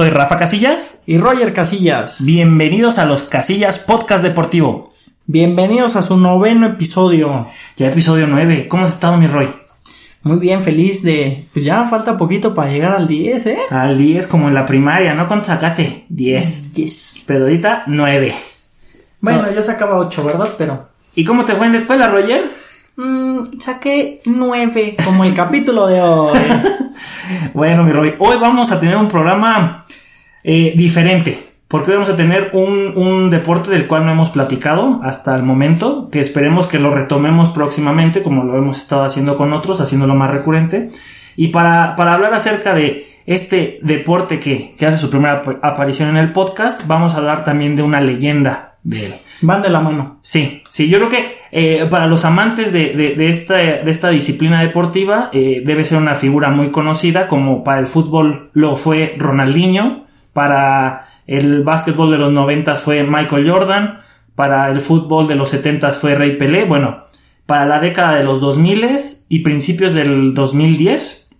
Soy Rafa Casillas y Roger Casillas. Bienvenidos a los Casillas Podcast Deportivo. Bienvenidos a su noveno episodio. Ya episodio 9. ¿Cómo has estado, mi Roy? Muy bien, feliz de. Pues ya falta poquito para llegar al 10, ¿eh? Al 10, como en la primaria, ¿no? ¿Cuánto sacaste? 10. 10. Pero ahorita 9. Bueno, yo sacaba 8, ¿verdad? Pero. ¿Y cómo te fue en la escuela, Roger? Mmm, saqué 9, como el capítulo de hoy. bueno, mi Roy, hoy vamos a tener un programa eh, diferente. Porque hoy vamos a tener un, un, deporte del cual no hemos platicado hasta el momento, que esperemos que lo retomemos próximamente, como lo hemos estado haciendo con otros, haciéndolo más recurrente. Y para, para hablar acerca de este deporte que, que hace su primera aparición en el podcast, vamos a hablar también de una leyenda de él. Van de la mano. Sí, sí, yo creo que eh, para los amantes de, de, de, esta, de esta disciplina deportiva eh, debe ser una figura muy conocida, como para el fútbol lo fue Ronaldinho, para el básquetbol de los 90 fue Michael Jordan, para el fútbol de los 70 fue Rey Pelé, bueno, para la década de los 2000 y principios del 2010,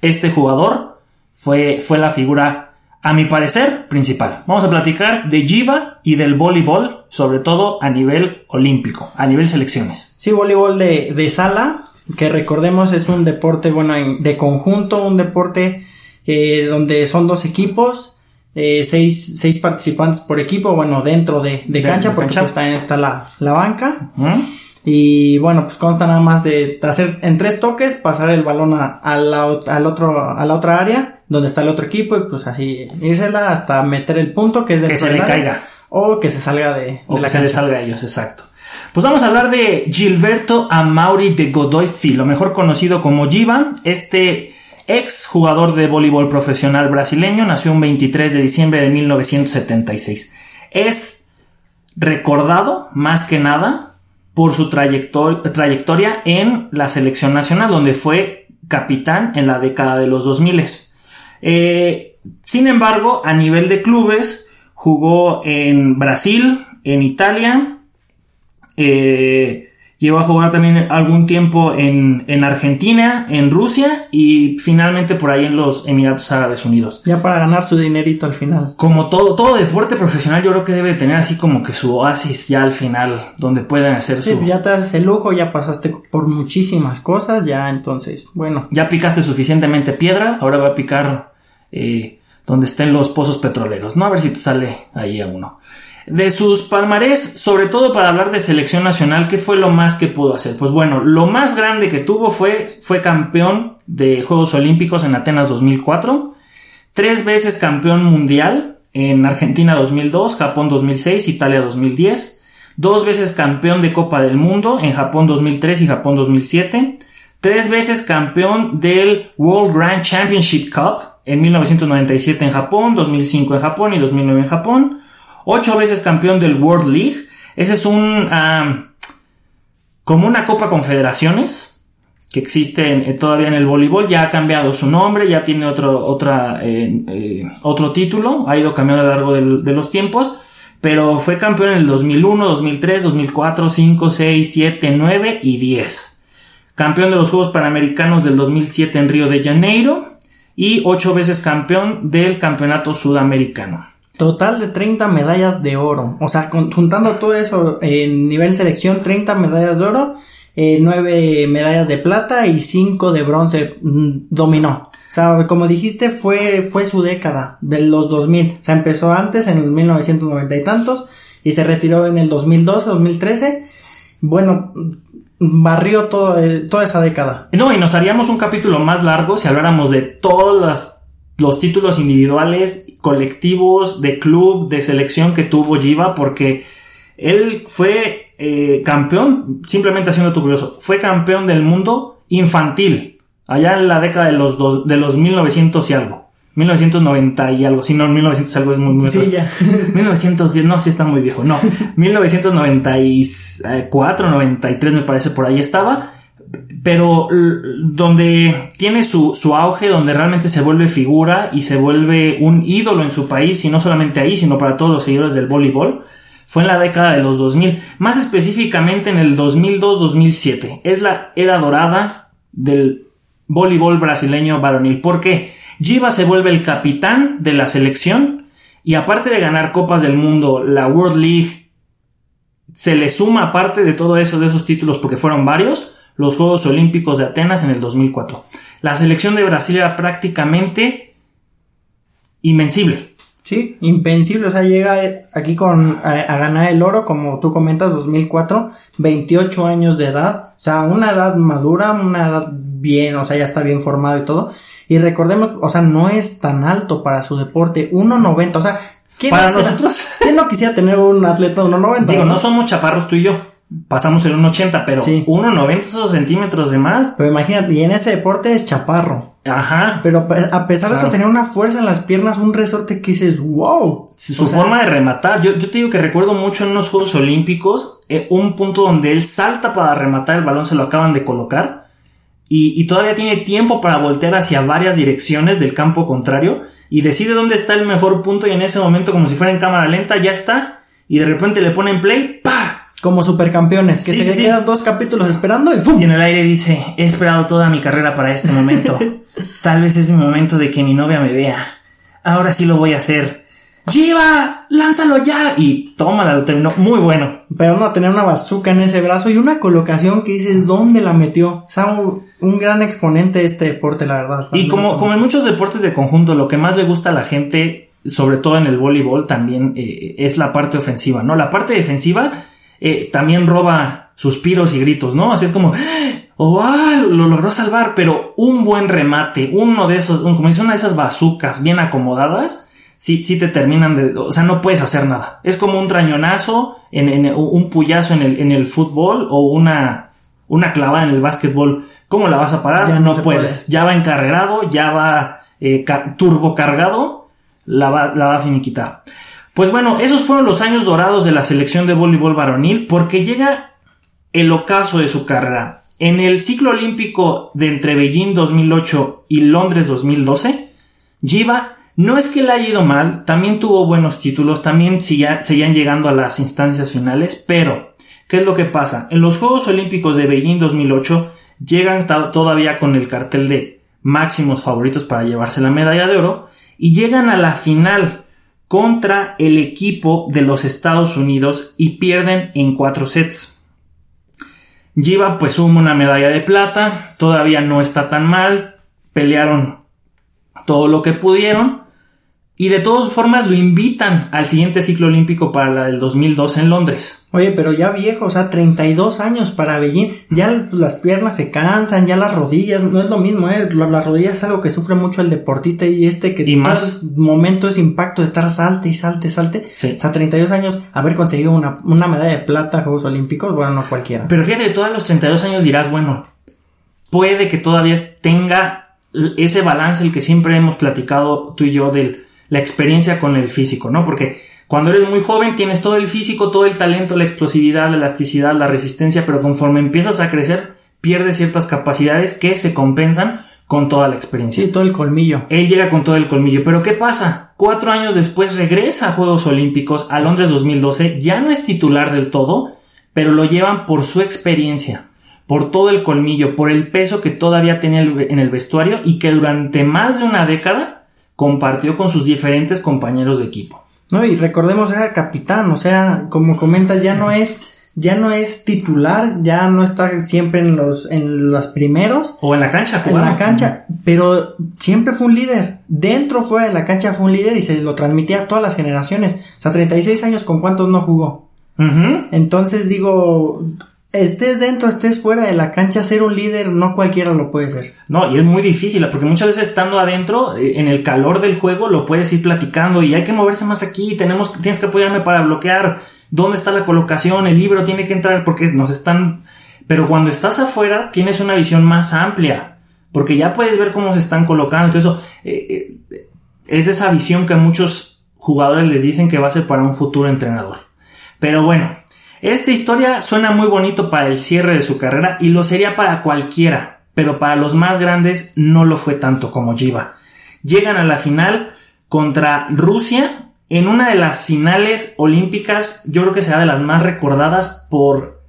este jugador fue, fue la figura a mi parecer, principal. Vamos a platicar de Jiva y del voleibol, sobre todo a nivel olímpico, a nivel selecciones. Sí, voleibol de, de sala, que recordemos es un deporte, bueno, de conjunto, un deporte eh, donde son dos equipos, eh, seis, seis, participantes por equipo, bueno, dentro de, de cancha, de, porque pues también está la, la banca. Y bueno, pues consta nada más de hacer en tres toques, pasar el balón a, a, la, al otro, a la otra área, donde está el otro equipo, y pues así írsela hasta meter el punto que es que se le caiga. O que se salga de, o de que la se cancha. le salga a ellos, exacto. Pues vamos a hablar de Gilberto Amauri de Godoy Filo, mejor conocido como Giva. Este ex jugador de voleibol profesional brasileño nació un 23 de diciembre de 1976. Es recordado más que nada por su trayector trayectoria en la selección nacional, donde fue capitán en la década de los 2000. Eh, sin embargo, a nivel de clubes, jugó en Brasil, en Italia, eh, llegó a jugar también algún tiempo en, en, Argentina, en Rusia y finalmente por ahí en los Emiratos Árabes Unidos. Ya para ganar su dinerito al final. Como todo, todo deporte profesional yo creo que debe tener así como que su oasis ya al final, donde puedan hacer sí, su... Ya te haces el lujo, ya pasaste por muchísimas cosas, ya entonces, bueno. Ya picaste suficientemente piedra, ahora va a picar eh, donde estén los pozos petroleros, ¿no? A ver si te sale ahí a uno de sus palmarés, sobre todo para hablar de selección nacional, ¿qué fue lo más que pudo hacer? Pues bueno, lo más grande que tuvo fue, fue campeón de Juegos Olímpicos en Atenas 2004, tres veces campeón mundial en Argentina 2002, Japón 2006, Italia 2010, dos veces campeón de Copa del Mundo en Japón 2003 y Japón 2007, tres veces campeón del World Grand Championship Cup en 1997 en Japón, 2005 en Japón y 2009 en Japón, ocho veces campeón del World League. Ese es un. Como una Copa Confederaciones que existe eh, todavía en el voleibol. Ya ha cambiado su nombre, ya tiene otro, otra, eh, eh, otro título. Ha ido cambiando a lo largo de los tiempos. Pero fue campeón en el 2001, 2003, 2004, 5, 6, 7, 9 y 10. Campeón de los Juegos Panamericanos del 2007 en Río de Janeiro. Y ocho veces campeón del Campeonato Sudamericano. Total de 30 medallas de oro. O sea, juntando todo eso en nivel selección, 30 medallas de oro, eh, 9 medallas de plata y 5 de bronce mmm, dominó. O sea, como dijiste, fue, su década de los 2000. O sea, empezó antes, en 1990 y tantos, y se retiró en el 2012, 2013. Bueno, barrió eh, toda esa década. No, y nos haríamos un capítulo más largo si habláramos de todas las los títulos individuales, colectivos, de club, de selección que tuvo Jiva, porque él fue eh, campeón, simplemente haciendo tu curioso, fue campeón del mundo infantil, allá en la década de los, dos, de los 1900 y algo. 1990 y algo, si no, 1900 y algo es muy, muy Sí, ya. 1910, no, sí está muy viejo, no. 1994, 93 me parece por ahí estaba pero donde tiene su, su, auge, donde realmente se vuelve figura y se vuelve un ídolo en su país, y no solamente ahí, sino para todos los seguidores del voleibol, fue en la década de los 2000, más específicamente en el 2002-2007. Es la era dorada del voleibol brasileño varonil. ¿Por qué? Giva se vuelve el capitán de la selección y aparte de ganar Copas del Mundo, la World League, se le suma aparte de todo eso, de esos títulos, porque fueron varios, los Juegos Olímpicos de Atenas en el 2004. La selección de Brasil era prácticamente invencible. Sí, invencible, o sea, llega aquí con a, ganar el oro, como tú comentas, 2004, 28 años de edad, o sea, una edad madura, una edad bien, o sea, ya está bien formado y todo. Y recordemos, o sea, no es tan alto para su deporte, 1.90, o sea, ¿quién para nosotros? ¿quién no quisiera tener un atleta de 1.90? Digo, no somos chaparros tú y yo pasamos el 1,80, pero sí. 1,90 centímetros de más. Pero imagínate, y en ese deporte es chaparro. Ajá. Pero a pesar de eso, tenía una fuerza en las piernas, un resorte que dices, wow. Su forma de rematar. Yo, yo, te digo que recuerdo mucho en unos Juegos Olímpicos, eh, un punto donde él salta para rematar el balón, se lo acaban de colocar. Y, y todavía tiene tiempo para voltear hacia varias direcciones del campo contrario. Y decide dónde está el mejor punto. Y en ese momento, como si fuera en cámara lenta, ya está. Y de repente le ponen play, ¡pa! Como supercampeones, que se quedan dos capítulos esperando y ¡fum! Y en el aire dice, he esperado toda mi carrera para este momento. Tal vez es mi momento de que mi novia me vea. Ahora sí lo voy a hacer. ¡Lleva! ¡Lánzalo ya! Y tómala, lo terminó. Muy bueno. Pero no, tener una bazooka en ese brazo y una colocación que dices, ¿dónde la metió? O sea, un, gran exponente de este deporte, la verdad. Y como, como en muchos deportes de conjunto, lo que más le gusta a la gente, sobre todo en el voleibol, también eh, es la parte ofensiva, ¿no? La parte defensiva eh, también roba suspiros y gritos, ¿no? Así es como, oh, ah, lo logró salvar, pero un buen remate, uno de esos, como dice, una de esas bazucas bien acomodadas, sí, sí te terminan de, o sea, no puedes hacer nada. Es como un trañonazo, en, un puyazo en el, en el fútbol o una, una clavada en el básquetbol. ¿Cómo la vas a parar? Ya no, puedes. Ya va encarregado, ya va eh, turbo cargado, la va, la va a finiquitar. Pues bueno, esos fueron los años dorados de la selección de voleibol varonil porque llega el ocaso de su carrera. En el ciclo olímpico de entre Beijing 2008 y Londres 2012, Jiva no es que le haya ido mal, también tuvo buenos títulos, también seguían llegando a las instancias finales, pero ¿qué es lo que pasa? En los Juegos Olímpicos de Beijing 2008 llegan todavía con el cartel de máximos favoritos para llevarse la medalla de oro y llegan a la final contra el equipo de los Estados Unidos y pierden en cuatro sets. Jiva pues suma una medalla de plata, todavía no está tan mal, pelearon todo lo que pudieron y de todas formas lo invitan al siguiente ciclo olímpico para la del 2012 en Londres. Oye, pero ya viejo, o sea, 32 años para Beijing, ya las piernas se cansan, ya las rodillas, no es lo mismo, ¿eh? Las rodillas es algo que sufre mucho el deportista y este que y más momento es impacto de estar salte y salte, salte. Sí. O sea, 32 años, haber conseguido una, una medalla de plata a Juegos Olímpicos, bueno, no cualquiera. Pero fíjate, todos los 32 años dirás, bueno, puede que todavía tenga ese balance el que siempre hemos platicado tú y yo del la experiencia con el físico, ¿no? Porque cuando eres muy joven tienes todo el físico, todo el talento, la explosividad, la elasticidad, la resistencia, pero conforme empiezas a crecer pierdes ciertas capacidades que se compensan con toda la experiencia. Sí, todo el colmillo. Él llega con todo el colmillo. Pero ¿qué pasa? Cuatro años después regresa a Juegos Olímpicos a Londres 2012. Ya no es titular del todo, pero lo llevan por su experiencia, por todo el colmillo, por el peso que todavía tenía en el vestuario y que durante más de una década compartió con sus diferentes compañeros de equipo. No, y recordemos era capitán, o sea, como comentas, ya no es, ya no es titular, ya no está siempre en los, en los primeros. O en la cancha, En la cancha, pero siempre fue un líder. Dentro, fuera de la cancha fue un líder y se lo transmitía a todas las generaciones. O sea, 36 años, ¿con cuántos no jugó? Entonces digo, estés dentro, estés fuera de la cancha, ser un líder, no cualquiera lo puede ser. No, y es muy difícil, porque muchas veces estando adentro, eh, en el calor del juego, lo puedes ir platicando y hay que moverse más aquí, tenemos, tienes que apoyarme para bloquear, dónde está la colocación, el libro tiene que entrar, porque nos están... Pero cuando estás afuera, tienes una visión más amplia, porque ya puedes ver cómo se están colocando, entonces eh, eh, es esa visión que muchos jugadores les dicen que va a ser para un futuro entrenador. Pero bueno, esta historia suena muy bonito para el cierre de su carrera y lo sería para cualquiera, pero para los más grandes no lo fue tanto como Jiva. Llegan a la final contra Rusia en una de las finales olímpicas, yo creo que será de las más recordadas por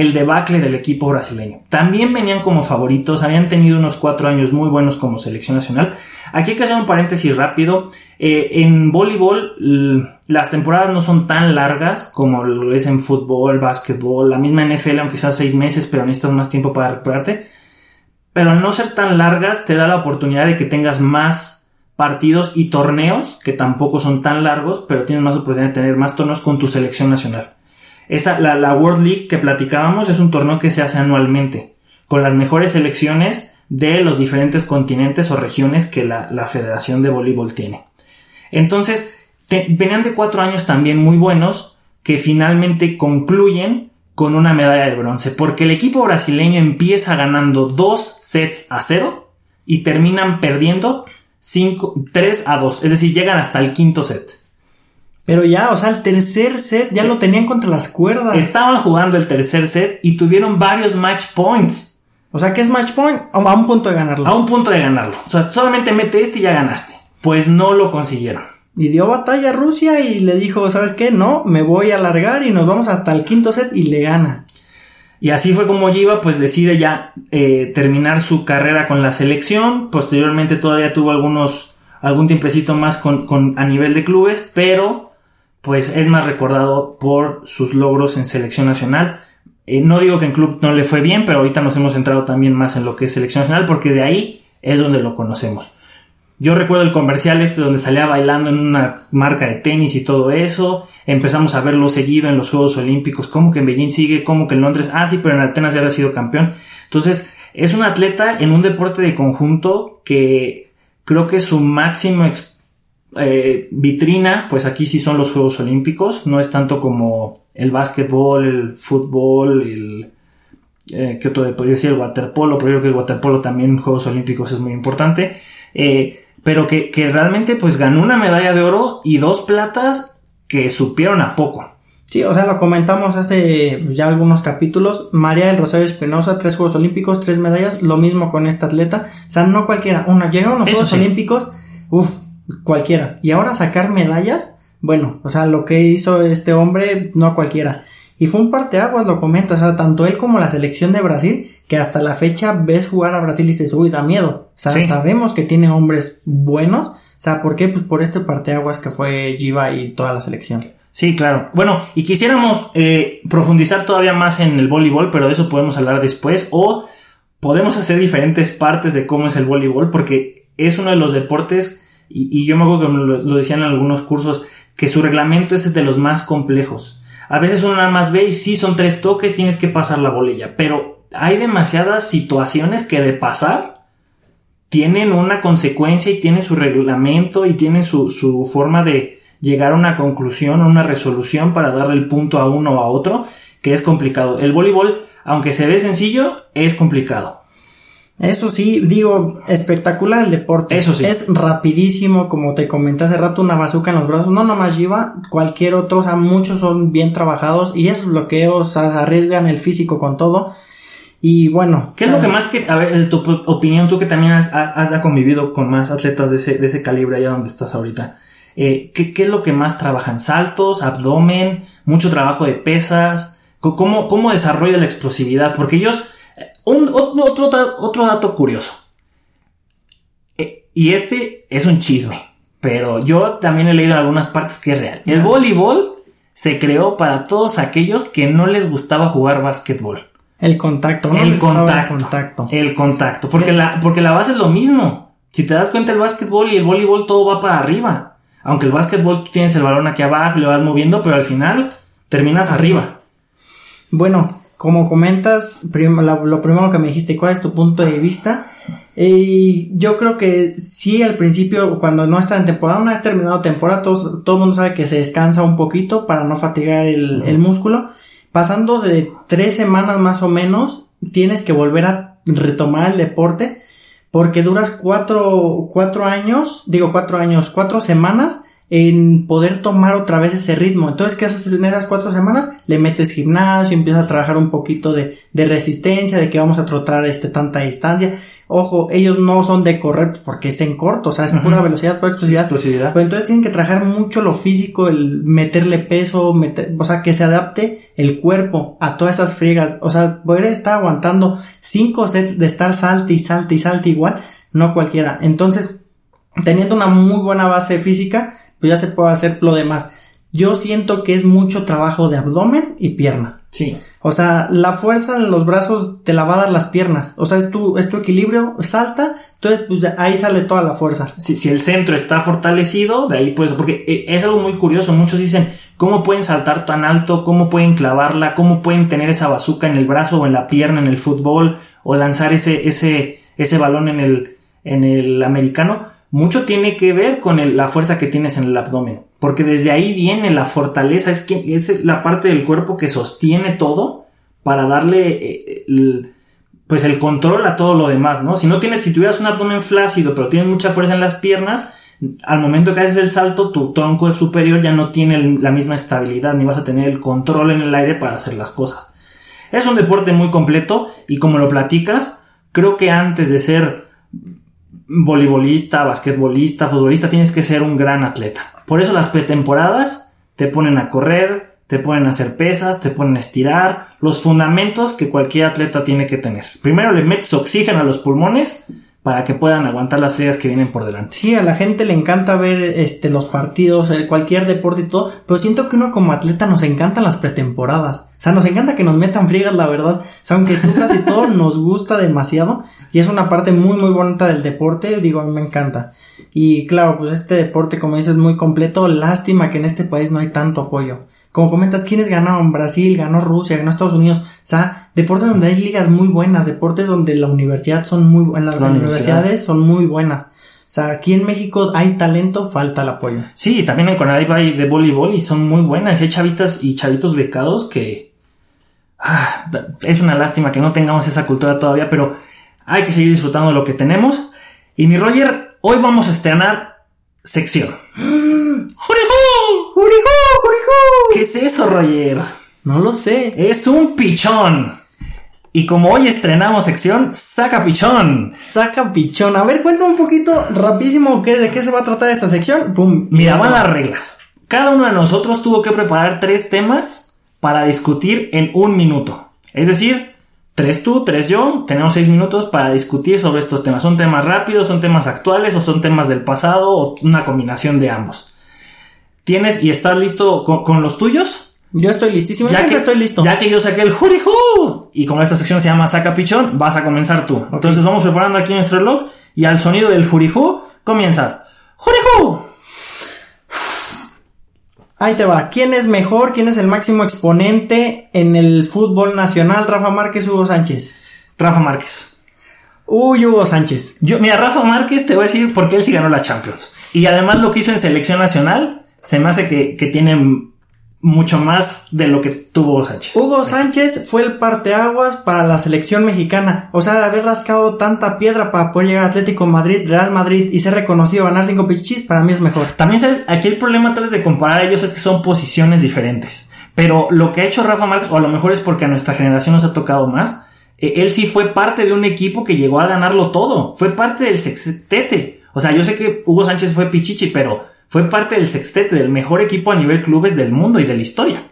el debacle del equipo brasileño. También venían como favoritos, habían tenido unos cuatro años muy buenos como selección nacional. Aquí hay que hacer un paréntesis rápido. Eh, en voleibol las temporadas no son tan largas como lo es en fútbol, básquetbol, la misma NFL, aunque sea seis meses, pero necesitas más tiempo para recuperarte. Pero al no ser tan largas te da la oportunidad de que tengas más partidos y torneos, que tampoco son tan largos, pero tienes más oportunidad de tener más torneos con tu selección nacional. La, la World League que platicábamos es un torneo que se hace anualmente, con las mejores selecciones de los diferentes continentes o regiones que la, Federación de Voleibol tiene. Entonces, venían de cuatro años también muy buenos que finalmente concluyen con una medalla de bronce, porque el equipo brasileño empieza ganando dos sets a cero y terminan perdiendo 3 a 2, es decir, llegan hasta el quinto set. Pero ya, o sea, el tercer set ya lo tenían contra las cuerdas. Estaban jugando el tercer set y tuvieron varios match points. O sea, ¿qué es match point? A un punto de ganarlo. A un punto de ganarlo. O sea, solamente mete este y ya ganaste. Pues no lo consiguieron. Y dio batalla a Rusia y le dijo, ¿sabes qué? No, me voy a alargar y nos vamos hasta el quinto set y le gana. Y así fue como Giva pues decide ya eh, terminar su carrera con la selección. Posteriormente todavía tuvo algunos, algún tiempecito más con, con, a nivel de clubes, pero pues es más recordado por sus logros en selección nacional. Eh, no digo que en club no le fue bien, pero ahorita nos hemos centrado también más en lo que es selección nacional, porque de ahí es donde lo conocemos. Yo recuerdo el comercial este donde salía bailando en una marca de tenis y todo eso. Empezamos a verlo seguido en los Juegos Olímpicos. Como que en Beijing sigue, como que en Londres. Ah, sí, pero en Atenas ya había sido campeón. Entonces, es un atleta en un deporte de conjunto que creo que su máximo eh, vitrina, pues aquí sí son los Juegos Olímpicos, no es tanto como el básquetbol, el fútbol, el... Eh, ¿Qué otro podría decir? El waterpolo, pero yo creo que el waterpolo también en Juegos Olímpicos es muy importante. Eh, pero que, realmente pues ganó una medalla de oro y dos platas que supieron a poco. Sí, o sea, lo comentamos hace ya algunos capítulos. María del Rosario Espinosa, tres Juegos Olímpicos, tres medallas, lo mismo con esta atleta. O sea, no cualquiera. Una, llegaron los Juegos Olímpicos, uff, cualquiera. Y ahora sacar medallas, bueno, o sea, lo que hizo este hombre, no cualquiera. Y fue un parteaguas, lo comento, o sea, tanto él como la selección de Brasil, que hasta la fecha ves jugar a Brasil y dices, uy, da miedo. O sea, sabemos que tiene hombres buenos. O sea, ¿por qué? Pues por este parteaguas que fue Giva y toda la selección. Sí, claro. Bueno, y quisiéramos eh, profundizar todavía más en el voleibol, pero de eso podemos hablar después. O podemos hacer diferentes partes de cómo es el voleibol, porque es uno de los deportes y, yo me acuerdo que lo, decían en algunos cursos, que su reglamento es de los más complejos. A veces uno nada más ve y sí son tres toques, tienes que pasar la bolilla, pero hay demasiadas situaciones que de pasar tienen una consecuencia y tienen su reglamento y tienen su, su forma de llegar a una conclusión, a una resolución para darle el punto a uno o a otro, que es complicado. El voleibol, aunque se ve sencillo, es complicado. Eso sí, digo, espectacular el deporte. Eso sí. Es rapidísimo, como te comenté hace rato, una bazuca en los brazos. No nomás lleva, cualquier otro, o sea, muchos son bien trabajados y esos bloqueos, o sea, arriesgan el físico con todo. Y bueno. ¿Qué es lo que más que, a ver, tu opinión, tú que también has, has convivido con más atletas de ese, de ese calibre allá donde estás ahorita? Eh, ¿qué, ¿qué, es lo que más trabajan? ¿Saltos, abdomen, mucho trabajo de pesas? ¿Cómo, cómo desarrolla la explosividad? Porque ellos un, otro, otro dato curioso. Eh, y este es un chisme, pero yo también he leído en algunas partes que es real. El voleibol se creó para todos aquellos que no les gustaba jugar básquetbol. El contacto, ¿no? El contacto, el contacto. porque, la, porque la base es lo mismo. Si te das cuenta, el básquetbol y el voleibol todo va para arriba. Aunque el básquetbol tú tienes el balón aquí abajo y lo vas moviendo, pero al final terminas arriba. Bueno, como comentas, lo primero que me dijiste, ¿cuál es tu punto de vista? Y yo creo que sí, al principio, cuando no está en temporada, una vez terminado temporada, todo, todo el mundo sabe que se descansa un poquito para no fatigar el, músculo. Pasando de tres semanas más o menos, tienes que volver a retomar el deporte porque duras cuatro, cuatro años, digo cuatro años, cuatro semanas en poder tomar otra vez ese ritmo. Entonces, ¿qué haces en esas cuatro semanas? Le metes gimnasio, empiezas a trabajar un poquito de, de resistencia, de que vamos a trotar este, tanta distancia. Ojo, ellos no son de correr porque es en corto, o sea, es pura velocidad, pura explosividad. Pero entonces tienen que trabajar mucho lo físico, el meterle peso, meter, o sea, que se adapte el cuerpo a todas esas friegas. O sea, poder estar aguantando cinco sets de estar salte y salte y salte igual, no cualquiera. Entonces, teniendo una muy buena base física, pues ya se puede hacer lo demás. Yo siento que es mucho trabajo de abdomen y pierna. Sí. O sea, la fuerza en los brazos te la va a dar las piernas. O sea, es tu, es tu equilibrio, salta, entonces pues ahí sale toda la fuerza. Si, si el centro está fortalecido, de ahí pues, porque eh, es algo muy curioso. Muchos dicen, ¿cómo pueden saltar tan alto? ¿Cómo pueden clavarla? ¿Cómo pueden tener esa bazuca en el brazo o en la pierna en el fútbol? O lanzar ese, ese, ese balón en el, en el americano mucho tiene que ver con la fuerza que tienes en el abdomen, porque desde ahí viene la fortaleza, es, que, es la parte del cuerpo que sostiene todo para darle eh, el, pues el control a todo lo demás, ¿no? Si no tienes, si tuvieras un abdomen flácido, pero tienes mucha fuerza en las piernas, al momento que haces el salto, tu tronco superior ya no tiene la misma estabilidad, ni vas a tener el control en el aire para hacer las cosas. Es un deporte muy completo y como lo platicas, creo que antes de ser voleibolista, basquetbolista, futbolista, tienes que ser un gran atleta. Por eso las pretemporadas te ponen a correr, te ponen a hacer pesas, te ponen a estirar, los fundamentos que cualquier atleta tiene que tener. Primero le metes oxígeno a los pulmones para que puedan aguantar las frías que vienen por delante. Sí, a la gente le encanta ver este los partidos, eh, cualquier deporte y todo, pero siento que uno como atleta nos encantan las pretemporadas. O sea, nos encanta que nos metan friegas, la verdad. O sea, aunque sufras y todo, nos gusta demasiado. Y es una parte muy, muy bonita del deporte. Digo, a mí me encanta. Y claro, pues este deporte, como dices, es muy completo. Lástima que en este país no hay tanto apoyo. Como comentas, ¿quiénes ganaron? Brasil, ganó Rusia, ganó Estados Unidos. O sea, deportes donde hay ligas muy buenas, deportes donde la universidad son muy buenas, las universidades son muy buenas. O sea, aquí en México hay talento, falta el apoyo. Sí, también en Conadip hay de voleibol y son muy buenas. Hay chavitas y chavitos becados que... Ah, es una lástima que no tengamos esa cultura todavía, pero hay que seguir disfrutando de lo que tenemos. Y mi Roger, hoy vamos a estrenar sección. ¿Qué es eso, Roger? No lo sé. Es un pichón. Y como hoy estrenamos sección, saca pichón. Saca pichón. A ver, cuéntame un poquito rapidísimo qué, de qué se va a tratar esta sección. Pum. Mira, van las reglas. Cada uno de nosotros tuvo que preparar tres temas para discutir en un minuto. Es decir, tres tú, tres yo. Tenemos seis minutos para discutir sobre estos temas. Son temas rápidos, son temas actuales o son temas del pasado o una combinación de ambos. ¿Tienes y estás listo con, los tuyos? Yo estoy listísimo, ya que estoy listo. Ya que yo saqué el juriju y como esta sección se llama Saca Pichón, vas a comenzar tú. Entonces vamos preparando aquí nuestro reloj y al sonido del juriju comienzas. ¡Juriju! Ahí te va. ¿Quién es mejor? ¿Quién es el máximo exponente en el fútbol nacional? ¿Rafa Márquez o Hugo Sánchez? Rafa Márquez. Uy, Hugo Sánchez. Yo, mira, Rafa Márquez te voy a decir porque él sí ganó la Champions. Y además lo que hizo en selección nacional se me hace que, que tiene mucho más de lo que tuvo Sánchez. Hugo Sánchez fue el parteaguas para la selección mexicana. O sea, de haber rascado tanta piedra para poder llegar a Atlético Madrid, Real Madrid y ser reconocido, ganar cinco pichichis, para mí es mejor. También aquí el problema tal vez de comparar a ellos es que son posiciones diferentes. Pero lo que ha hecho Rafa Márquez, o a lo mejor es porque a nuestra generación nos ha tocado más, eh, él sí fue parte de un equipo que llegó a ganarlo todo. Fue parte del sextete. O sea, yo sé que Hugo Sánchez fue pichichi, pero fue parte del sextete del mejor equipo a nivel clubes del mundo y de la historia.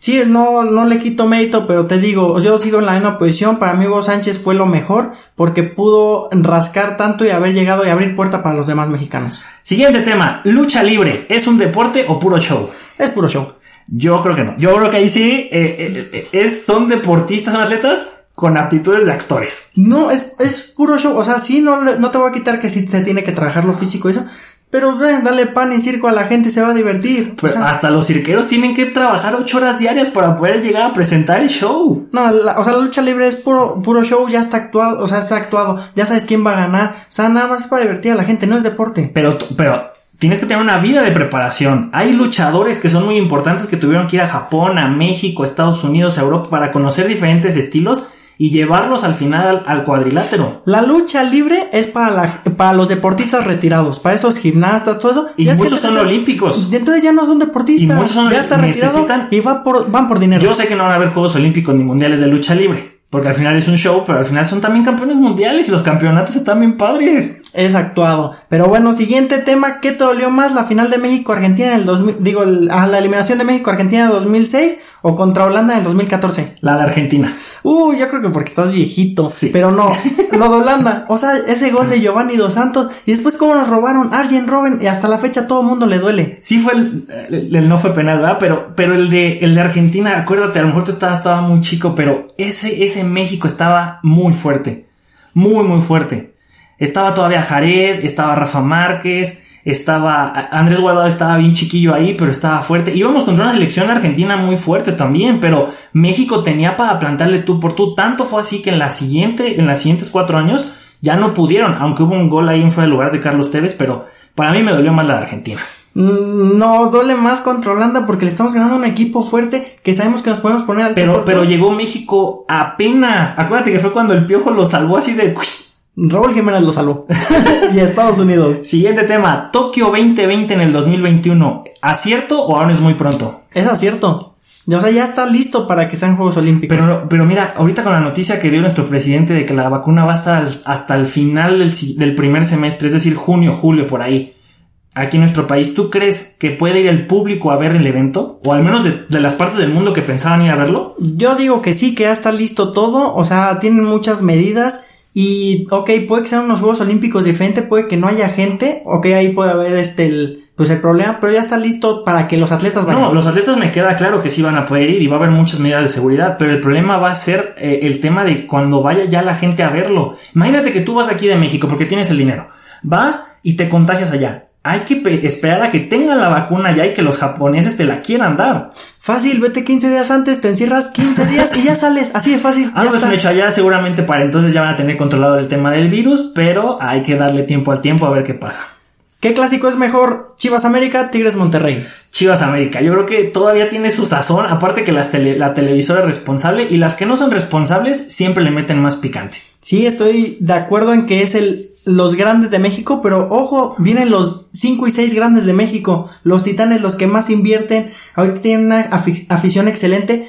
Sí, no, no le quito mérito, pero te digo, yo sigo en la misma posición. Para mí Hugo Sánchez fue lo mejor porque pudo rascar tanto y haber llegado y abrir puerta para los demás mexicanos. Siguiente tema, lucha libre. ¿Es un deporte o puro show? Es puro show. Yo creo que no. Yo creo que ahí sí eh, eh, eh, es, son deportistas, son atletas con aptitudes de actores. No, es, es puro show. O sea, sí, no, no te voy a quitar que sí se tiene que trabajar lo físico y eso. Pero ven, dale pan y circo a la gente, se va a divertir. hasta los cirqueros tienen que trabajar ocho horas diarias para poder llegar a presentar el show. No, o sea, la lucha libre es puro, puro show, ya está actuado, o sea, está actuado, ya sabes quién va a ganar. O sea, nada más es para divertir a la gente, no es deporte. Pero, pero, tienes que tener una vida de preparación. Hay luchadores que son muy importantes que tuvieron que ir a Japón, a México, a Estados Unidos, a Europa para conocer diferentes estilos y llevarlos al final al, cuadrilátero. La lucha libre es para, la, para los deportistas retirados, para esos gimnastas, todo eso. Y muchos son olímpicos. Entonces ya no son deportistas. Y muchos son, ya están retirados y va por, van por dinero. Yo sé que no van a haber Juegos Olímpicos ni Mundiales de lucha libre. Porque al final es un show, pero al final son también campeones mundiales y los campeonatos están bien padres. Es actuado. Pero bueno, siguiente tema, ¿qué te dolió más? ¿La final de México-Argentina en el 2000, digo, a la eliminación de México-Argentina en 2006 o contra Holanda en el 2014? La de Argentina. Uh, yo creo que porque estás viejito. Sí. Pero no, lo de Holanda. O sea, ese gol de Giovanni Dos Santos y después cómo nos robaron Arjen Robben y hasta la fecha todo el mundo le duele. Sí fue el, el, no fue penal, ¿verdad? Pero, pero el de, el de Argentina, acuérdate, a lo mejor tú estabas, estaba muy chico, pero ese, ese México estaba muy fuerte. Muy, muy fuerte. Estaba todavía Jared, estaba Rafa Márquez, estaba Andrés Guardado estaba bien chiquillo ahí, pero estaba fuerte. Íbamos contra una selección argentina muy fuerte también, pero México tenía para plantarle tú por tú. Tanto fue así que en la siguiente, en las siguientes cuatro años ya no pudieron, aunque hubo un gol ahí en fuera del lugar de Carlos Tevez, pero para mí me dolió más la de Argentina. Mm, no, duele más contra Holanda porque le estamos ganando un equipo fuerte que sabemos que nos podemos poner al Pero, pero llegó México apenas. Acuérdate que fue cuando el piojo lo salvó así de. Raúl Jiménez lo salvó. y Estados Unidos. Siguiente tema. Tokio 2020 en el 2021. ¿Acierto o aún es muy pronto? Es acierto. O sea, ya está listo para que sean Juegos Olímpicos. Pero, pero mira, ahorita con la noticia que dio nuestro presidente de que la vacuna va hasta el, hasta el final del, del primer semestre, es decir, junio, julio, por ahí aquí en nuestro país, ¿tú crees que puede ir el público a ver el evento? O al menos de, las partes del mundo que pensaban ir a verlo. Yo digo que sí, que ya está listo todo, o sea, tienen muchas medidas. Y, ok, puede que sean unos Juegos Olímpicos diferentes, puede que no haya gente, ok, ahí puede haber este, el, pues el problema, pero ya está listo para que los atletas vayan. No, los atletas me queda claro que sí van a poder ir y va a haber muchas medidas de seguridad, pero el problema va a ser eh, el tema de cuando vaya ya la gente a verlo. Imagínate que tú vas aquí de México porque tienes el dinero, vas y te contagias allá hay que esperar a que tengan la vacuna ya y que los japoneses te la quieran dar. Fácil, vete 15 días antes, te encierras 15 días y ya sales, así de fácil. Ah, pues hecho ya seguramente para entonces ya van a tener controlado el tema del virus, pero hay que darle tiempo al tiempo a ver qué pasa. ¿Qué clásico es mejor? Chivas América, Tigres Monterrey. Chivas América. Yo creo que todavía tiene su sazón, aparte que las la televisora es responsable y las que no son responsables siempre le meten más picante. Sí, estoy de acuerdo en que es el los grandes de México, pero ojo, vienen los 5 y 6 grandes de México, los titanes, los que más invierten, ahorita tienen una afición excelente.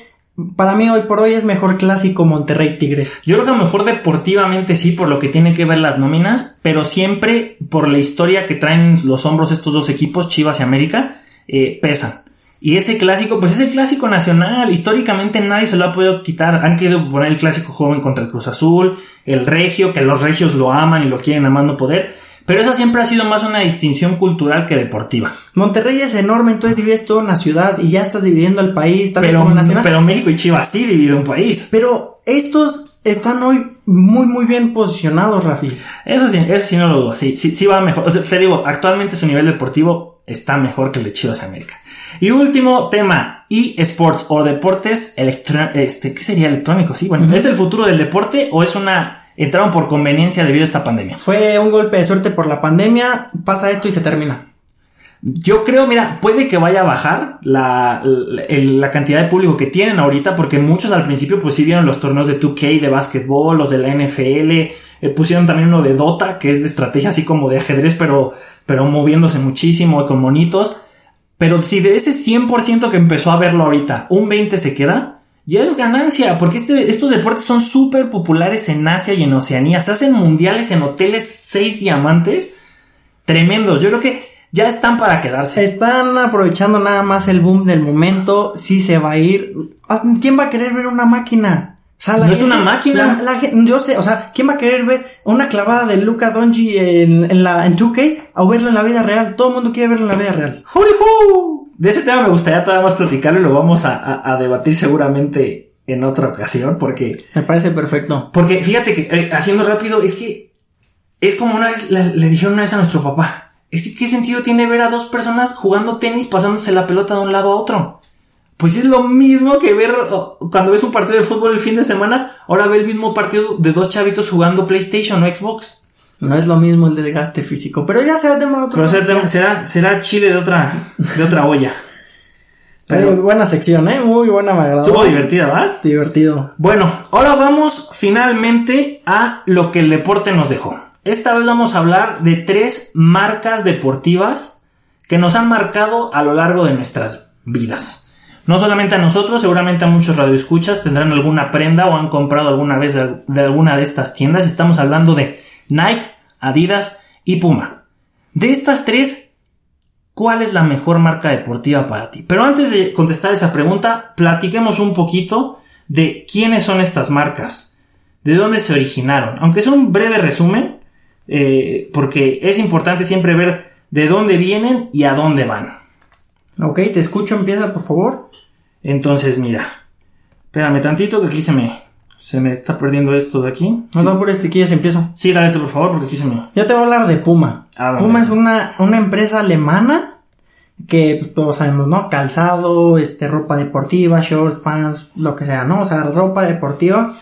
Para mí hoy por hoy es mejor clásico Monterrey Tigres. Yo creo que a lo mejor deportivamente sí, por lo que tiene que ver las nóminas, pero siempre por la historia que traen los hombros estos dos equipos, Chivas y América, eh, pesan. Y ese clásico, pues es el clásico nacional. Históricamente nadie se lo ha podido quitar. Han querido poner el clásico joven contra el Cruz Azul, el regio, que los regios lo aman y lo quieren amando poder. Pero esa siempre ha sido más una distinción cultural que deportiva. Monterrey es enorme, entonces divides toda una ciudad y ya estás dividiendo el país, pero, nacional. Pero México y Chivas sí dividen un país. Pero estos están hoy muy, muy bien posicionados, Rafi. Eso sí, eso sí no lo dudo. Sí, sí, sí va mejor. te digo, actualmente su nivel deportivo está mejor que el de Chivas América. Y último tema, eSports o deportes electrónicos. Este, ¿Qué sería electrónico? Sí, bueno, ¿es el futuro del deporte o es una entraron por conveniencia debido a esta pandemia? Fue un golpe de suerte por la pandemia, pasa esto y se termina. Yo creo, mira, puede que vaya a bajar la, la, cantidad de público que tienen ahorita, porque muchos al principio pues sí vieron los torneos de 2K, de básquetbol, los de la NFL, eh, pusieron también uno de Dota, que es de estrategia así como de ajedrez, pero, pero moviéndose muchísimo con monitos. Pero si de ese 100% que empezó a verlo ahorita, un 20 se queda, ya es ganancia, porque este, estos deportes son súper populares en Asia y en Oceanía. Se hacen mundiales en hoteles 6 diamantes tremendos. Yo creo que ya están para quedarse. Están aprovechando nada más el boom del momento. Sí se va a ir. ¿Quién va a querer ver una máquina? No es una máquina. yo sé, o sea, ¿quién va a querer ver una clavada de Luca Donji en, la, en 2K o verlo en la vida real? Todo el mundo quiere verlo en la vida real. De ese tema me gustaría todavía más platicarlo y lo vamos a, debatir seguramente en otra ocasión porque... Me parece perfecto. Porque fíjate que, eh, haciendo rápido, es que es como una vez le, le dijeron una vez a nuestro papá. Es que, ¿qué sentido tiene ver a dos personas jugando tenis pasándose la pelota de un lado a otro? Pues es lo mismo que ver cuando ves un partido de fútbol el fin de semana, ahora ve el mismo partido de dos chavitos jugando PlayStation o Xbox. No es lo mismo el desgaste físico, pero ya será tema otro. Pero será, será, chile de otra, de otra olla. Pero- buena sección, ¿eh? Muy buena, me agradó. Estuvo divertida, ¿verdad? Divertido. Bueno, ahora vamos finalmente a lo que el deporte nos dejó. Esta vez vamos a hablar de tres marcas deportivas que nos han marcado a lo largo de nuestras vidas. No solamente a nosotros, seguramente a muchos radioescuchas tendrán alguna prenda o han comprado alguna vez de, alguna de estas tiendas. Estamos hablando de Nike, Adidas y Puma. De estas tres, ¿cuál es la mejor marca deportiva para ti? Pero antes de contestar esa pregunta, platiquemos un poquito de quiénes son estas marcas, de dónde se originaron. Aunque es un breve resumen, eh, porque es importante siempre ver de dónde vienen y a dónde van. Ok, te escucho, empieza, por favor. Entonces, mira, espérame tantito que aquí se me, se me está perdiendo esto de aquí. No, no, por este quieres empiezo. Sí, dale por favor, porque aquí se me... Yo te voy a hablar de Puma. Ah. Puma es una, una empresa alemana que pues, todos sabemos, ¿no? Calzado, este, ropa deportiva, shorts, pants, lo que sea, ¿no? O sea, ropa deportiva.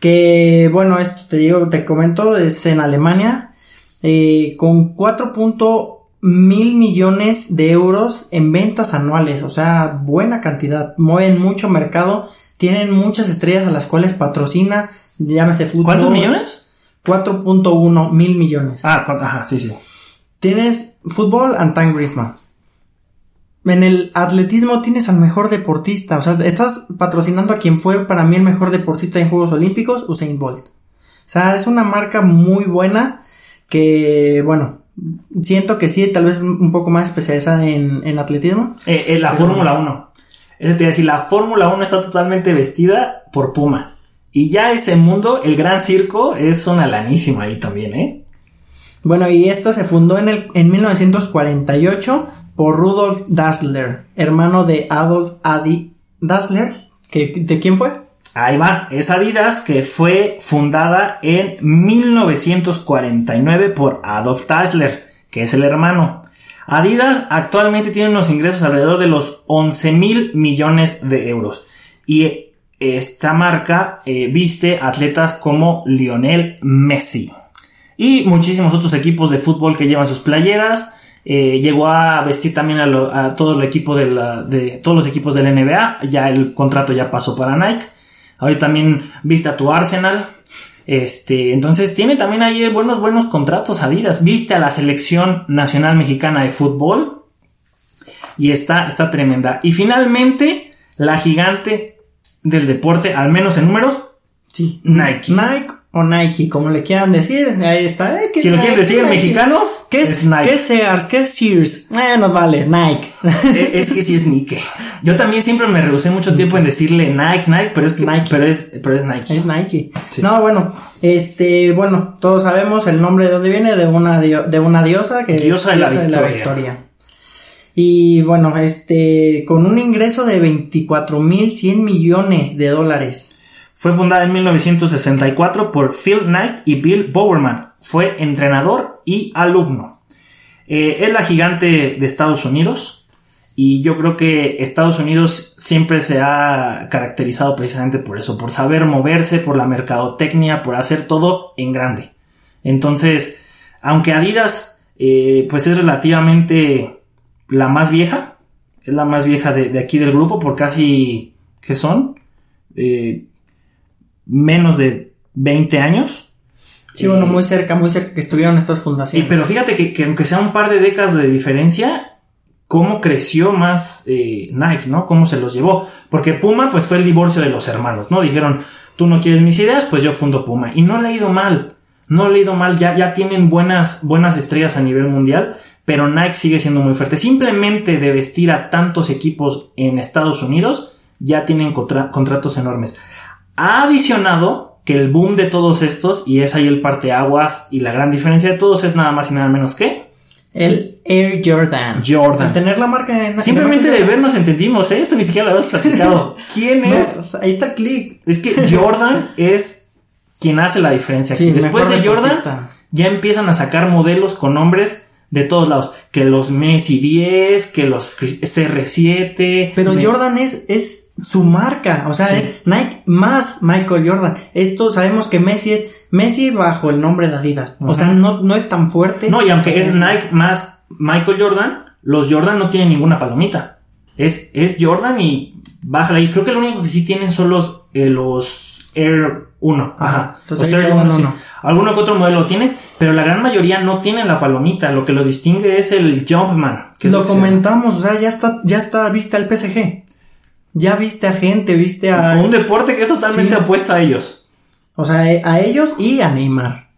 Que, bueno, esto te digo, te comento, es en Alemania, eh, con 4. Mil millones de euros en ventas anuales, o sea, buena cantidad, mueven mucho mercado, tienen muchas estrellas a las cuales patrocina, llámese fútbol. ¿Cuántos millones? 4.1 mil millones. Ah, ajá, sí, sí. Tienes fútbol, Antoine Griezmann. En el atletismo tienes al mejor deportista. O sea, estás patrocinando a quien fue para mí el mejor deportista en Juegos Olímpicos, Usain Bolt. O sea, es una marca muy buena que, bueno, siento que sí, tal vez un poco más especializada en, en atletismo. Eh, eh, la Fórmula 1. Eso te iba a decir, la Fórmula 1 está totalmente vestida por Puma. Y ya ese mundo, el gran circo, es una lanísima ahí también, ¿eh? Bueno, y esto se fundó en, el, en 1948 por Rudolf Dassler, hermano de Adolf Adi Dassler. que ¿De quién fue? Ahí va, es Adidas que fue fundada en 1949 por Adolf Dassler, que es el hermano. Adidas actualmente tiene unos ingresos alrededor de los 11 mil millones de euros. Y esta marca eh, viste atletas como Lionel Messi. Y muchísimos otros equipos de fútbol que llevan sus playeras. Eh, llegó a vestir también a, todo el equipo de, la, de todos los equipos del NBA. Ya el contrato ya pasó para Nike. Ahora también viste a tu Arsenal. Este, entonces tiene también ahí buenos, buenos contratos Adidas. Viste a la selección nacional mexicana de fútbol. Y está, está tremenda. Y finalmente, la gigante del deporte, al menos en números, Sí. Nike. Nike o Nike, como le quieran decir. Ahí está. eh, ¿qué Si lo quieren decir en mexicano, ¿Qué es, es Nike. ¿Qué es Sears? ¿Qué es Sears? Eh, nos vale, Nike. Eh, es que sí es Nike. Yo también siempre me rehusé mucho tiempo en decirle Nike, Nike, pero es que Nike. pero es, pero es Nike. Es Nike. Sí. No, bueno, este, bueno, todos sabemos el nombre de dónde viene, de una, dio- de una diosa que Diosa de la victoria. victoria. Y bueno, este, con un ingreso de 24.100 millones de dólares. Fue fundada en 1964 por Phil Knight y Bill Bowerman. Fue entrenador y alumno. Eh, es la gigante de Estados Unidos. Y yo creo que Estados Unidos siempre se ha caracterizado precisamente por eso, por saber moverse, por la mercadotecnia, por hacer todo en grande. Entonces, aunque Adidas eh, pues es relativamente la más vieja, es la más vieja de, de aquí del grupo por casi, ¿qué son? Eh, menos de 20 años. Sí, bueno, muy cerca, muy cerca que estuvieron estas Y, fundaciones. pero fíjate que, que aunque sea un par de décadas de diferencia, cómo creció más eh, Nike, ¿no? Cómo se los llevó. Porque Puma, pues fue el divorcio de los hermanos, ¿no? Dijeron, tú no quieres mis ideas, pues yo fundo Puma. Y no le ha ido mal. No le ha ido mal. Ya, ya tienen buenas, buenas estrellas a nivel mundial. Pero Nike sigue siendo muy fuerte. Simplemente de vestir a tantos equipos en Estados Unidos, ya tienen contra- contratos enormes. Ha adicionado que el boom de todos estos, y es ahí el parteaguas, y la gran diferencia de todos es nada más y nada menos que El Air Jordan. Jordan. Al tener la marca de Nike- Simplemente de marca vernos entendimos, ¿eh? Esto ni siquiera lo habíamos platicado. ¿Quién No, es? o sea, ahí está el clip. Es que Jordan es quien hace la diferencia aquí. Sí, Después de Jordan, deportista. ya empiezan a sacar modelos con nombres de todos lados. Que los Messi 10, que los CR7. Pero Jordan es, es su marca, o sea, Sí. es Nike más Michael Jordan. Esto sabemos que Messi es Messi bajo el nombre de Adidas. O sea, no, no es tan fuerte. No, y aunque es Nike más Michael Jordan, los Jordan no tienen ninguna palomita. Es, es Jordan y bájala ahí. Creo que lo único que sí tienen son los, eh, los Air 1. Ajá. Entonces queda 1, sí. uno. Alguno que otro modelo tiene, pero la gran mayoría no tienen la palomita. Lo que lo distingue es el Jumpman. que Lo que comentamos, o sea, ya está, ya está vista el PSG. Ya viste a gente, viste a, Un deporte que es totalmente Sí. apuesta a ellos. o sea, a ellos y a Neymar.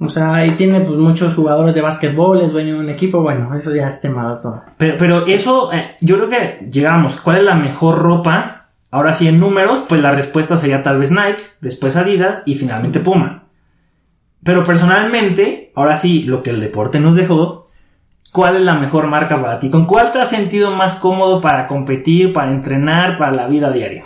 O sea, ahí tiene pues muchos jugadores de básquetbol, es dueño de un equipo, bueno, eso ya es tema todo. Pero, pero eso, eh, yo creo que llegamos. ¿Cuál es la mejor ropa? Ahora sí, en números, pues la respuesta sería tal vez Nike, después Adidas y finalmente Puma. Pero personalmente, ahora sí, lo que el deporte nos dejó, ¿cuál es la mejor marca para ti? ¿Con cuál te has sentido más cómodo para competir, para entrenar, para la vida diaria?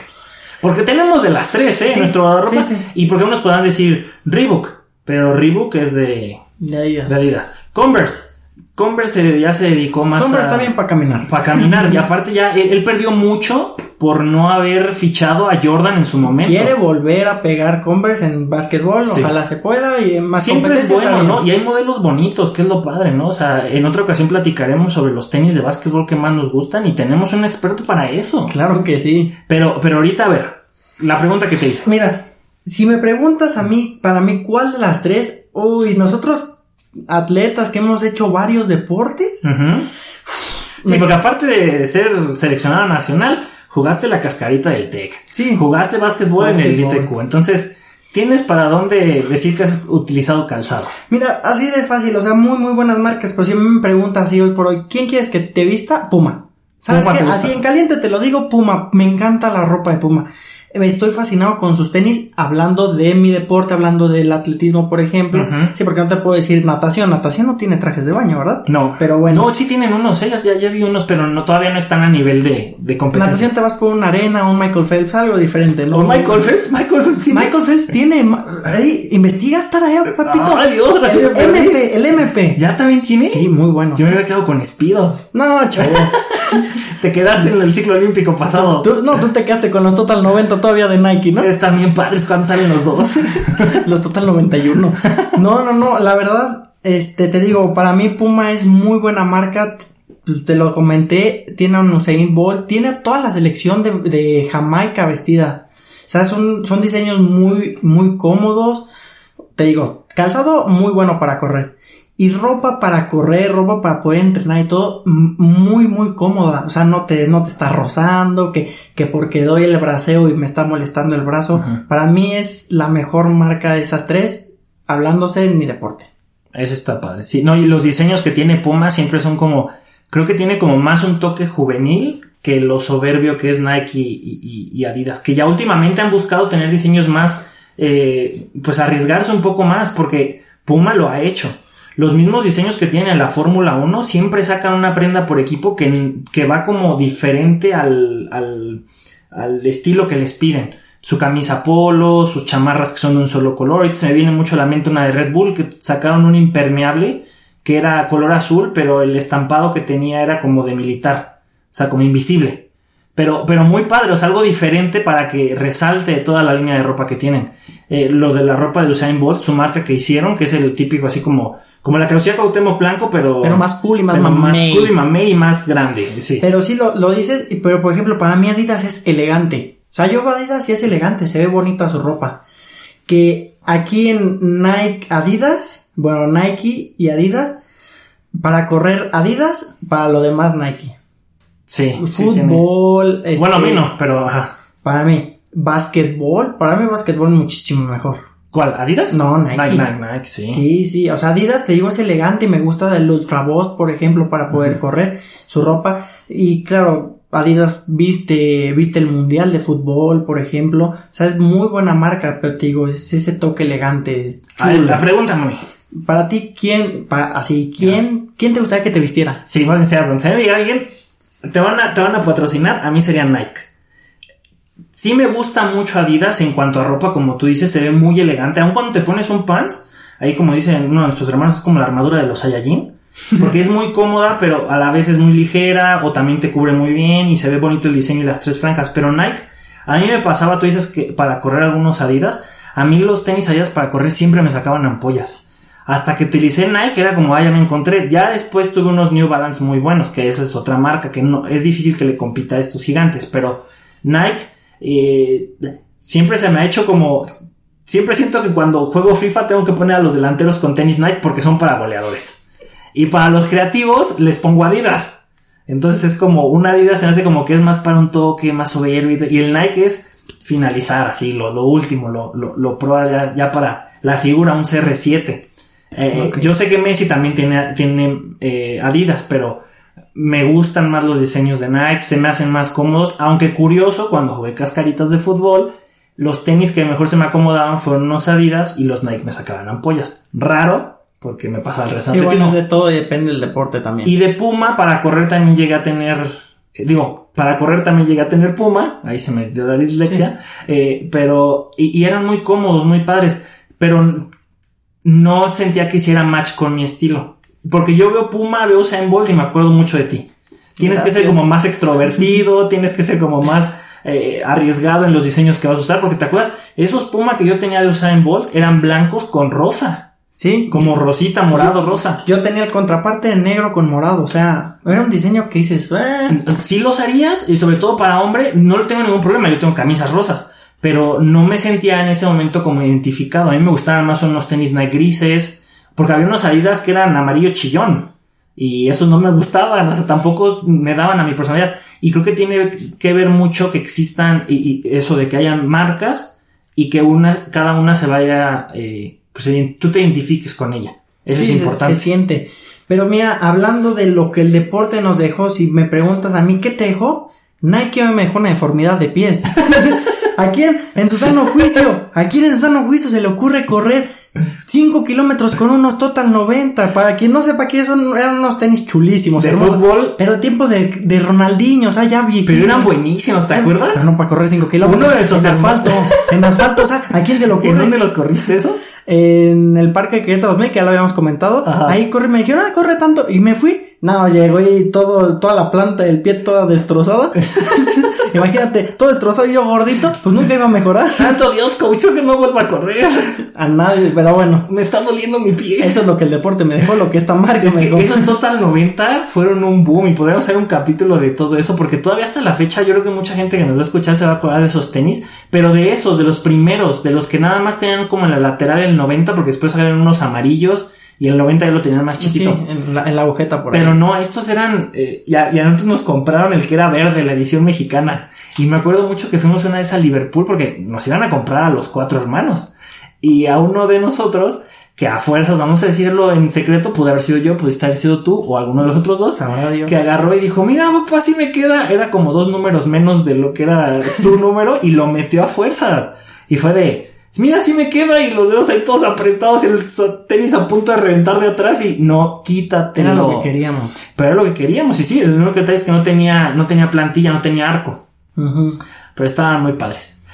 Porque tenemos de las tres, ¿eh? Sí, Nuestro guardarropa. sí, sí. Y por qué nos podrán decir Reebok, pero Reebok es de, De Adidas. de Adidas. Converse. Converse ya se dedicó más Converse a... está bien para caminar. Para caminar. y aparte ya, él, él perdió mucho por no haber fichado a Jordan en su momento. Quiere volver a pegar Converse en básquetbol, Sí. ojalá se pueda y en más Siempre es bueno. ¿no? Y hay modelos bonitos, que es lo padre, ¿no? O sea, en otra ocasión platicaremos sobre los tenis de básquetbol que más nos gustan y tenemos un experto para eso. Claro que sí. Pero, pero ahorita, a ver, la pregunta que te hice. Mira, si me preguntas a mí, para mí, ¿cuál de las tres? Uy, nosotros, atletas que hemos hecho varios deportes. Sí, porque aparte de ser seleccionado nacional, jugaste la cascarita del TEC. Sí. Jugaste básquetbol, en el. ITQ. Entonces, tienes para dónde decir que has utilizado calzado. Mira, así de fácil, o sea, muy, muy buenas marcas, pero si me preguntan así hoy por hoy, ¿quién quieres que te vista? Puma. ¿Sabes Puma qué? Así en caliente te lo digo, Puma. Me encanta la ropa de Puma. Estoy fascinado con sus tenis, hablando de mi deporte, hablando del atletismo, por ejemplo. Sí, porque no te puedo decir natación. Natación no tiene trajes de baño, ¿verdad? No. Pero bueno. No, sí tienen unos, ¿eh? ya, ya vi unos, pero no, todavía no están a nivel de, de competencia. Natación te vas por una arena, un Michael Phelps, algo diferente, ¿no? ¿O Michael Phelps? Michael Phelps. tiene- Michael Phelps tiene. Ey, investigas para allá, papito. Ay, Dios, el. MP, el MP. ¿Ya también tiene? Sí, muy bueno. Yo me había quedado con Speedo. No, chavo. Te quedaste en el ciclo olímpico pasado. Tú- no, tú te quedaste con los Total 90 todavía de Nike, ¿no? Están bien padres cuando salen los dos. los Total 91. No, no, no, la verdad, este, te digo, para mí Puma es muy buena marca. Pues, Te lo comenté, tiene a un Usain Bolt, tiene a toda la selección de, de Jamaica vestida. O sea, son, son diseños muy, muy cómodos. Te digo, calzado muy bueno para correr. Y ropa para correr, ropa para poder entrenar y todo, muy, muy cómoda. O sea, no te, no te está rozando, que, que porque doy el braceo y me está molestando el brazo. Para mí es la mejor marca de esas tres, hablándose en mi deporte. Eso está padre. Sí, no, y los diseños que tiene Puma siempre son como. Creo que tiene como más un toque juvenil que lo soberbio que es Nike y, y- y Adidas. Que ya últimamente han buscado tener diseños más. eh, pues arriesgarse un poco más porque Puma lo ha hecho. Los mismos diseños que tiene en la Fórmula 1 siempre sacan una prenda por equipo que, que va como diferente al, al, al estilo que les piden. Su camisa polo, sus chamarras que son de un solo color. Se me viene mucho a la mente una de Red Bull que sacaron un impermeable que era color azul, pero el estampado que tenía era como de militar. O sea, como invisible. Pero, pero muy padre, o sea, algo diferente para que resalte toda la línea de ropa que tienen. Eh, lo de la ropa de Usain Bolt, su marca que hicieron, que es el típico así como, como la que hacía Cuauhtémoc Blanco, pero... Pero más cool y más mamey. cool y mamey y más grande, sí. Pero sí lo, lo dices, pero por ejemplo, para mí Adidas es elegante. O sea, yo veo Adidas y es elegante, se ve bonita su ropa. Que aquí en Nike, Adidas, bueno, Nike y Adidas, para correr Adidas, para lo demás Nike. sí, sí, Fútbol, este, Bueno, a mí no, pero ajá. Para mí, básquetbol, para mí básquetbol muchísimo mejor. ¿Cuál? ¿Adidas? No, Nike. Nike, Nike, Nike, sí. Sí, sí, o sea, Adidas te digo es elegante y me gusta el Ultra Boost, por ejemplo, para poder correr su ropa y claro, Adidas viste viste el Mundial de fútbol, por ejemplo, o sea, es muy buena marca, pero te digo, es ese toque elegante, ver, la pregunta, mami. Para ti quién para así, quién quién te gustaría que te vistiera? Sí, más sincera, si me llega alguien, te van, a, te van a patrocinar, a mí sería Nike. Sí me gusta mucho Adidas en cuanto a ropa, como tú dices, se ve muy elegante. Aun cuando te pones un pants, ahí como dicen uno de nuestros hermanos, es como la armadura de los Saiyajin. Porque es muy cómoda, pero a la vez es muy ligera, o también te cubre muy bien, y se ve bonito el diseño y las tres franjas. Pero Nike, a mí me pasaba, tú dices que para correr algunos Adidas, a mí los tenis Adidas para correr siempre me sacaban ampollas. Hasta que utilicé Nike, era como, ah, ya me encontré. Ya después tuve unos New Balance muy buenos, que esa es otra marca, que no, es difícil que le compita a estos gigantes, pero Nike, eh, siempre se me ha hecho como, siempre siento que cuando juego FIFA tengo que poner a los delanteros con tenis Nike porque son para goleadores. Y para los creativos les pongo Adidas. Entonces es como, una Adidas se me hace como que es más para un toque, más soberbio, y el Nike es finalizar así, lo, lo último, lo, lo, lo pro ya, ya para la figura, un CR7. Eh. Yo sé que Messi también tiene, tiene eh, Adidas, pero me gustan más los diseños de Nike, se me hacen más cómodos, aunque curioso, cuando jugué cascaritas de fútbol, los tenis que mejor se me acomodaban fueron los Adidas y los Nike me sacaban ampollas. Raro, porque me pasa Sí, resto bueno, de todo depende del deporte también. Y de Puma, para correr también llegué a tener, eh, digo, para correr también llegué a tener Puma, ahí se me dio la dislexia, eh, pero, y, y eran muy cómodos, muy padres, pero no sentía que hiciera match con mi estilo. Porque yo veo Puma, veo Usain Bolt y me acuerdo mucho de ti. Tienes que ser como más extrovertido, tienes que ser como más eh, arriesgado en los diseños que vas a usar, porque te acuerdas, esos Puma que yo tenía de Usain Bolt eran blancos con rosa, Sí, como rosita, morado, rosa. yo tenía el contraparte de negro con morado, o sea, era un diseño que dices, "Eh". Si los harías, y sobre todo para hombre, no le tengo ningún problema. Yo tengo camisas rosas, pero no me sentía en ese momento como identificado. A mí me gustaban más unos tenis Nike grises, porque había unos Adidas que eran amarillo chillón. Y esos no me gustaban, o sea, tampoco me daban a mi personalidad. Y creo que tiene que ver mucho que existan, y, y eso de que hayan marcas y que una, cada una se vaya, eh, pues tú te identifiques con ella. Eso Sí, es se- importante. Se, siente. Pero mira, hablando de lo que el deporte nos dejó, si me preguntas a mí qué te dejó, Nike me dejó una deformidad de pies. ¿A quién? En su sano juicio. ¿A quién en su sano juicio se le ocurre correr 5 kilómetros con unos Total 90? Para quien no sepa qué son, eran unos tenis chulísimos. De hermosos. fútbol. Pero tiempos de, de Ronaldinho, o sea, ya viejísimos. Pero eran buenísimos, ¿te acuerdas? Pero no para correr 5 kilómetros. Uno de estos en asfalto. en asfalto, o sea, ¿a quién se le ocurre? ¿En dónde los corriste eso? en el parque de Querétaro 2000, que ya lo habíamos comentado. Ajá. Ahí corre, me dijeron, ah, corre tanto. Y me fui. No, llegó y todo, toda la planta del pie toda destrozada. Imagínate, todo destrozado y yo gordito, pues nunca iba a mejorar. Santo Dios, coach, que no vuelva a correr. A nadie, pero bueno. Me está doliendo mi pie. Eso es lo que el deporte me dejó, lo que esta marca Es me dejó. esos Total 90 fueron un boom y podríamos hacer un capítulo de todo eso porque todavía hasta la fecha yo creo que mucha gente que nos va a escuchar se va a acordar de esos tenis, pero de esos, de los primeros, de los que nada más tenían como en la lateral el 90 porque después salieron unos amarillos y el 90 ya lo tenían más Sí, chiquito. en la, en la agujeta por Pero ahí. no, estos eran. Eh, ya, ya nosotros nos compraron el que era verde, la edición mexicana. Y me acuerdo mucho que fuimos una vez a Liverpool porque nos iban a comprar a los cuatro hermanos. Y a uno de nosotros, que a fuerzas, vamos a decirlo en secreto, pudo haber sido yo, pudiste haber sido tú o alguno de los otros dos, Dios. que agarró y dijo: Mira, papá, así me queda. Era como dos números menos de lo que era tu número y lo metió a fuerzas. Y fue de. Mira, así me queda y los dedos ahí todos apretados y el tenis a punto de reventar de atrás y no, quítate. Era lo que queríamos. Pero era lo que queríamos. Y sí, el único detalle es que no tenía, no tenía plantilla, no tenía arco. Pero estaban muy padres.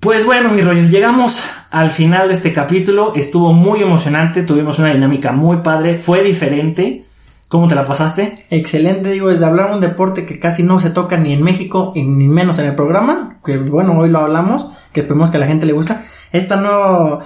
Pues bueno, mis rollos, llegamos al final de este capítulo. Estuvo muy emocionante. Tuvimos una dinámica muy padre. Fue diferente. ¿Cómo te la pasaste? Excelente, digo, desde hablar un deporte que casi no se toca ni en México y ni menos en el programa, que bueno, hoy lo hablamos, que esperemos que a la gente le gusta. Esta no,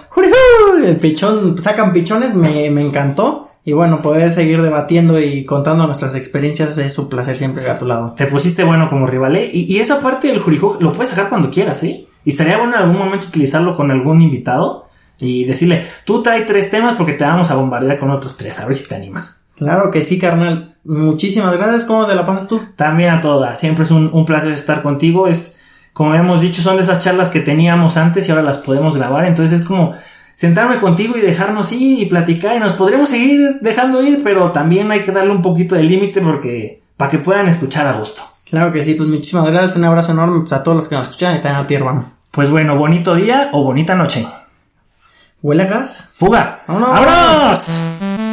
el pichón, sacan pichones, me, me encantó. Y bueno, poder seguir debatiendo y contando nuestras experiencias es un placer siempre a tu lado. Te pusiste bueno como rival, ¿eh? Y, y esa parte del jurijo lo puedes sacar cuando quieras, ¿eh? Y estaría bueno en algún momento utilizarlo con algún invitado y decirle, tú trae tres temas porque te vamos a bombardear con otros tres, a ver si te animas. Claro que sí, carnal. Muchísimas gracias. ¿Cómo te la pasas tú? También a todas. Siempre es un, un placer estar contigo. Es, como hemos dicho, son de esas charlas que teníamos antes y ahora las podemos grabar. Entonces es como sentarme contigo y dejarnos ir y platicar. Y nos podríamos seguir dejando ir, pero también hay que darle un poquito de límite porque para que puedan escuchar a gusto. Claro que sí, pues muchísimas gracias. Un abrazo enorme pues, a todos los que nos escuchan y también a ti, hermano. Pues bueno, bonito día o bonita noche. ¿Huele a gas? ¡Fuga! ¡Vámonos! ¡Vámonos!